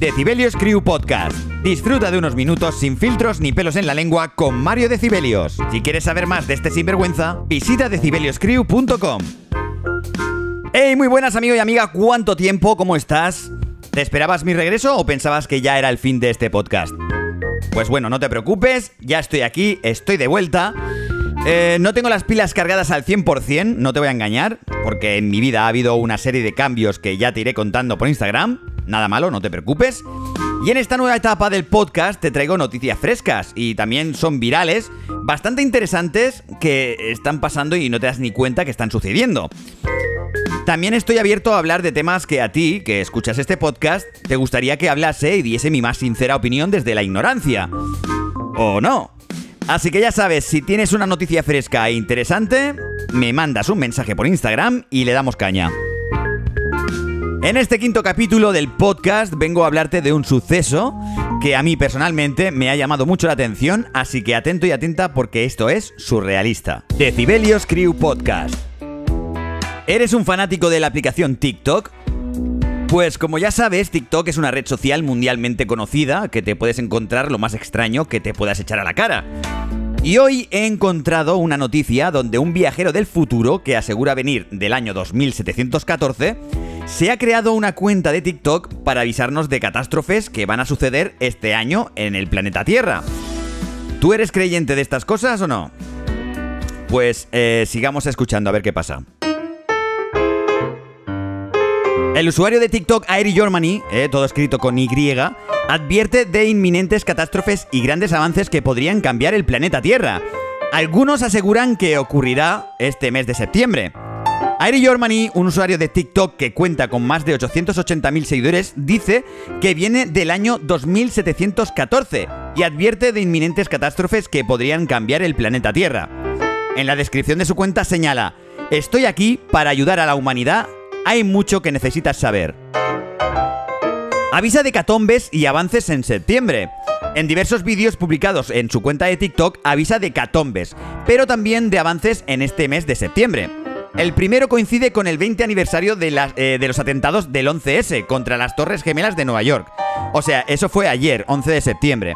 Decibelios Crew Podcast. Disfruta de unos minutos sin filtros ni pelos en la lengua con Mario Decibelios. Si quieres saber más de este sinvergüenza, visita decibelioscrew.com. Hey, muy buenas amigo y amiga, ¿cuánto tiempo? ¿Cómo estás? ¿Te esperabas mi regreso o pensabas que ya era el fin de este podcast? Pues bueno, no te preocupes, ya estoy aquí, estoy de vuelta. Eh, no tengo las pilas cargadas al 100%, no te voy a engañar, porque en mi vida ha habido una serie de cambios que ya te iré contando por Instagram. Nada malo, no te preocupes. Y en esta nueva etapa del podcast te traigo noticias frescas y también son virales, bastante interesantes que están pasando y no te das ni cuenta que están sucediendo. También estoy abierto a hablar de temas que a ti, que escuchas este podcast, te gustaría que hablase y diese mi más sincera opinión desde la ignorancia. ¿O no? Así que ya sabes, si tienes una noticia fresca e interesante, me mandas un mensaje por Instagram y le damos caña. En este quinto capítulo del podcast vengo a hablarte de un suceso que a mí personalmente me ha llamado mucho la atención, así que atento y atenta porque esto es surrealista. Decibelios Crew Podcast. ¿Eres un fanático de la aplicación TikTok? Pues como ya sabes, TikTok es una red social mundialmente conocida que te puedes encontrar lo más extraño que te puedas echar a la cara. Y hoy he encontrado una noticia donde un viajero del futuro que asegura venir del año 2714 se ha creado una cuenta de TikTok para avisarnos de catástrofes que van a suceder este año en el planeta Tierra. ¿Tú eres creyente de estas cosas o no? Pues eh, sigamos escuchando a ver qué pasa. El usuario de TikTok Airi Germany, eh, todo escrito con Y, advierte de inminentes catástrofes y grandes avances que podrían cambiar el planeta Tierra. Algunos aseguran que ocurrirá este mes de septiembre. Airi Germany, un usuario de TikTok que cuenta con más de 880.000 seguidores, dice que viene del año 2714 y advierte de inminentes catástrofes que podrían cambiar el planeta Tierra. En la descripción de su cuenta señala, estoy aquí para ayudar a la humanidad hay mucho que necesitas saber. Avisa de catombes y avances en septiembre. En diversos vídeos publicados en su cuenta de TikTok avisa de catombes, pero también de avances en este mes de septiembre. El primero coincide con el 20 aniversario de, eh, de, los atentados del 11S contra las Torres Gemelas de Nueva York. O sea, eso fue ayer, 11 de septiembre.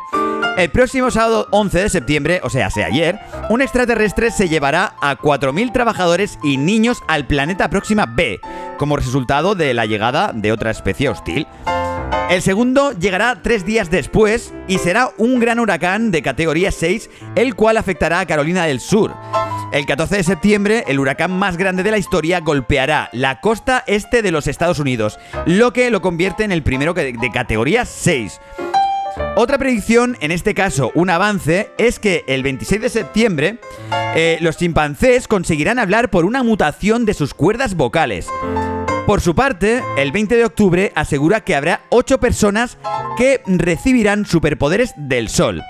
El próximo sábado 11 de septiembre, o sea, sea ayer, un extraterrestre se llevará a 4.000 trabajadores y niños al planeta Próxima B, como resultado de la llegada de otra especie hostil. El segundo llegará tres días después y será un gran huracán de categoría 6, el cual afectará a Carolina del Sur. El 14 de septiembre, el huracán más grande de la historia golpeará la costa este de los Estados Unidos, lo que lo convierte en el primero de categoría 6. Otra predicción, en este caso un avance, es que el 26 de septiembre eh, los chimpancés conseguirán hablar por una mutación de sus cuerdas vocales. Por su parte, el 20 de octubre asegura que habrá 8 personas que recibirán superpoderes del Sol.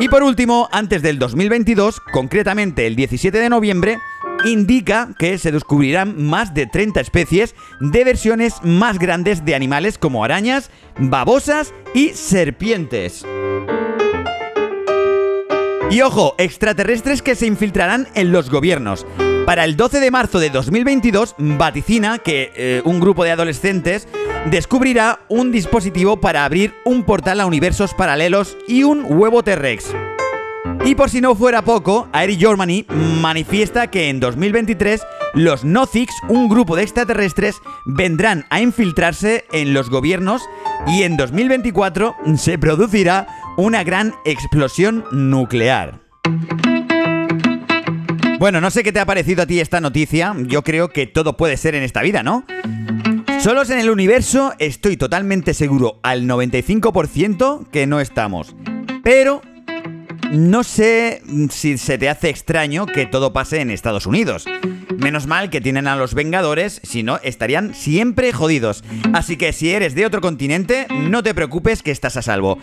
Y por último, antes del 2022, concretamente el 17 de noviembre, indica que se descubrirán más de 30 especies de versiones más grandes de animales como arañas, babosas y serpientes. Y ojo, extraterrestres que se infiltrarán en los gobiernos. Para el 12 de marzo de 2022 vaticina que eh, un grupo de adolescentes descubrirá un dispositivo para abrir un portal a universos paralelos y un huevo T-Rex. Y por si no fuera poco, Air Germany manifiesta que en 2023 los Noziks, un grupo de extraterrestres, vendrán a infiltrarse en los gobiernos y en 2024 se producirá una gran explosión nuclear. Bueno, no sé qué te ha parecido a ti esta noticia, yo creo que todo puede ser en esta vida, ¿no? Solos en el universo estoy totalmente seguro al 95% que no estamos. Pero no sé si se te hace extraño que todo pase en Estados Unidos. Menos mal que tienen a los Vengadores, si no, estarían siempre jodidos. Así que si eres de otro continente, no te preocupes que estás a salvo.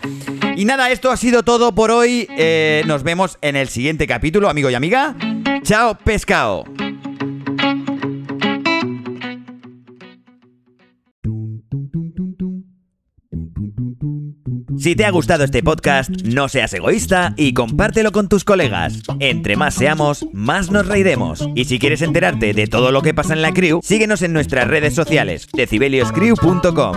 Y nada, esto ha sido todo por hoy. Eh, nos vemos en el siguiente capítulo, amigo y amiga. Chao, pescado. Si te ha gustado este podcast, no seas egoísta y compártelo con tus colegas. Entre más seamos, más nos reiremos. Y si quieres enterarte de todo lo que pasa en la crew, síguenos en nuestras redes sociales, decibelioscrew.com.